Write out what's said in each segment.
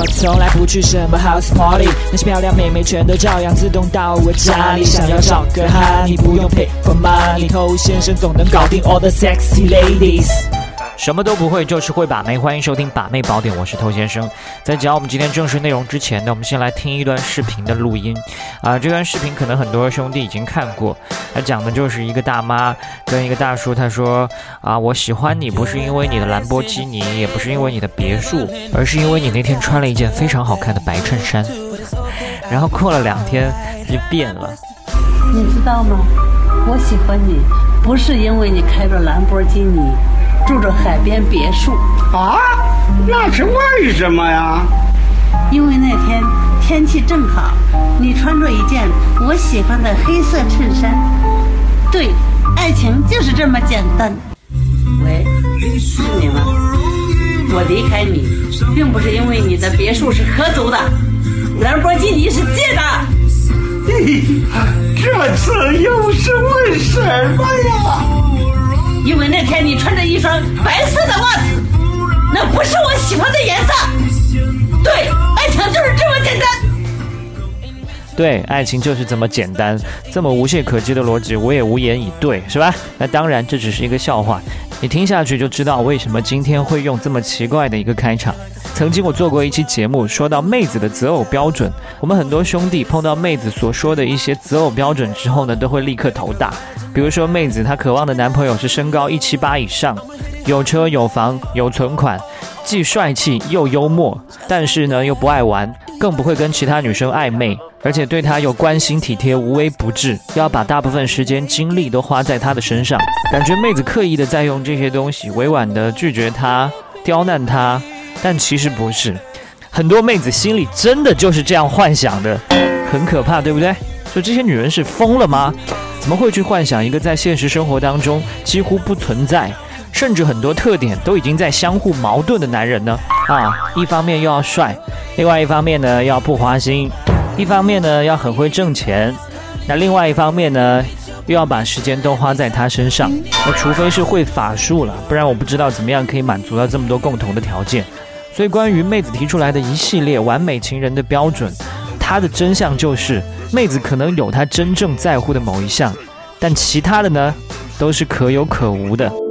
我从来不去什么 house party，那些漂亮妹妹全都照样自动到我家里。想要找个哈，你不用 pay for money，偷先生总能搞定 all the sexy ladies。什么都不会，就是会把妹。欢迎收听《把妹宝典》，我是偷先生。在讲我们今天正式内容之前呢，我们先来听一段视频的录音。啊，这段视频可能很多兄弟已经看过。他讲的就是一个大妈跟一个大叔，他说：“啊，我喜欢你不是因为你的兰博基尼，也不是因为你的别墅，而是因为你那天穿了一件非常好看的白衬衫。”然后过了两天，就变了。你知道吗？我喜欢你不是因为你开着兰博基尼。住着海边别墅啊，那是为什么呀？因为那天天气正好，你穿着一件我喜欢的黑色衬衫。对，爱情就是这么简单。喂，是你吗？我离开你，并不是因为你的别墅是合租的，兰博基尼是借的。这次又是为什么呀？因为那天你穿着一双白色的袜子，那不是我喜欢的颜色。对，爱情就是这么简单。对，爱情就是这么简单，这么无懈可击的逻辑，我也无言以对，是吧？那当然，这只是一个笑话，你听下去就知道为什么今天会用这么奇怪的一个开场。曾经我做过一期节目，说到妹子的择偶标准，我们很多兄弟碰到妹子所说的一些择偶标准之后呢，都会立刻头大。比如说，妹子她渴望的男朋友是身高一七八以上，有车有房有存款，既帅气又幽默，但是呢又不爱玩，更不会跟其他女生暧昧，而且对她又关心体贴，无微不至，要把大部分时间精力都花在她的身上。感觉妹子刻意的在用这些东西委婉的拒绝他，刁难他，但其实不是，很多妹子心里真的就是这样幻想的，很可怕，对不对？说这些女人是疯了吗？怎么会去幻想一个在现实生活当中几乎不存在，甚至很多特点都已经在相互矛盾的男人呢？啊，一方面又要帅，另外一方面呢要不花心，一方面呢要很会挣钱，那另外一方面呢又要把时间都花在他身上。那除非是会法术了，不然我不知道怎么样可以满足到这么多共同的条件。所以关于妹子提出来的一系列完美情人的标准，它的真相就是。妹子可能有她真正在乎的某一项，但其他的呢，都是可有可无的。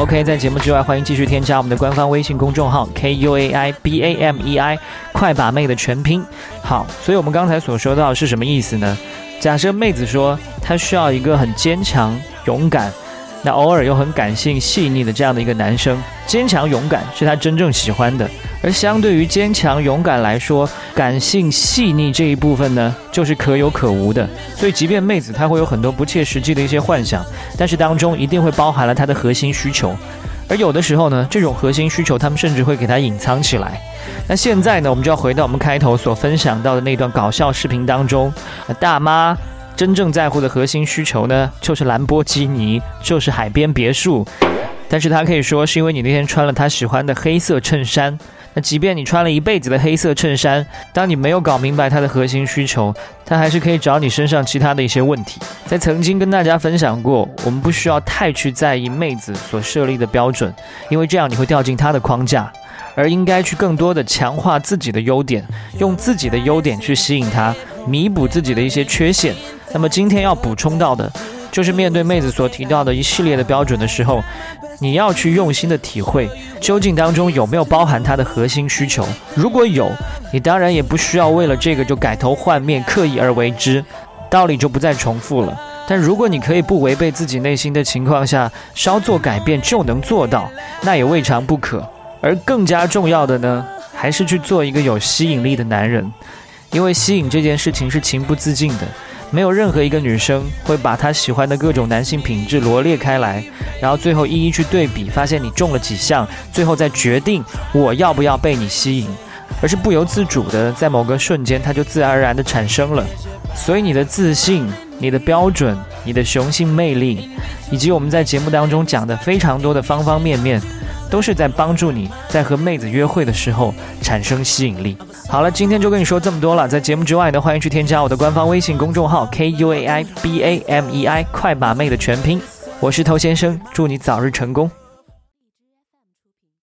OK，在节目之外，欢迎继续添加我们的官方微信公众号 K U A I B A M E I，快把妹的全拼。好，所以我们刚才所说到是什么意思呢？假设妹子说她需要一个很坚强、勇敢。那偶尔又很感性细腻的这样的一个男生，坚强勇敢是他真正喜欢的。而相对于坚强勇敢来说，感性细腻这一部分呢，就是可有可无的。所以，即便妹子她会有很多不切实际的一些幻想，但是当中一定会包含了她的核心需求。而有的时候呢，这种核心需求他们甚至会给她隐藏起来。那现在呢，我们就要回到我们开头所分享到的那段搞笑视频当中，大妈。真正在乎的核心需求呢，就是兰博基尼，就是海边别墅。但是他可以说是因为你那天穿了他喜欢的黑色衬衫。那即便你穿了一辈子的黑色衬衫，当你没有搞明白他的核心需求，他还是可以找你身上其他的一些问题。在曾经跟大家分享过，我们不需要太去在意妹子所设立的标准，因为这样你会掉进他的框架，而应该去更多的强化自己的优点，用自己的优点去吸引他，弥补自己的一些缺陷。那么今天要补充到的，就是面对妹子所提到的一系列的标准的时候，你要去用心的体会，究竟当中有没有包含她的核心需求。如果有，你当然也不需要为了这个就改头换面、刻意而为之，道理就不再重复了。但如果你可以不违背自己内心的情况下，稍作改变就能做到，那也未尝不可。而更加重要的呢，还是去做一个有吸引力的男人，因为吸引这件事情是情不自禁的。没有任何一个女生会把她喜欢的各种男性品质罗列开来，然后最后一一去对比，发现你中了几项，最后再决定我要不要被你吸引，而是不由自主的在某个瞬间，它就自然而然的产生了。所以你的自信、你的标准、你的雄性魅力，以及我们在节目当中讲的非常多的方方面面，都是在帮助你在和妹子约会的时候产生吸引力。好了，今天就跟你说这么多了。在节目之外呢，欢迎去添加我的官方微信公众号 K U A I B A M E I 快把妹的全拼。我是头先生，祝你早日成功。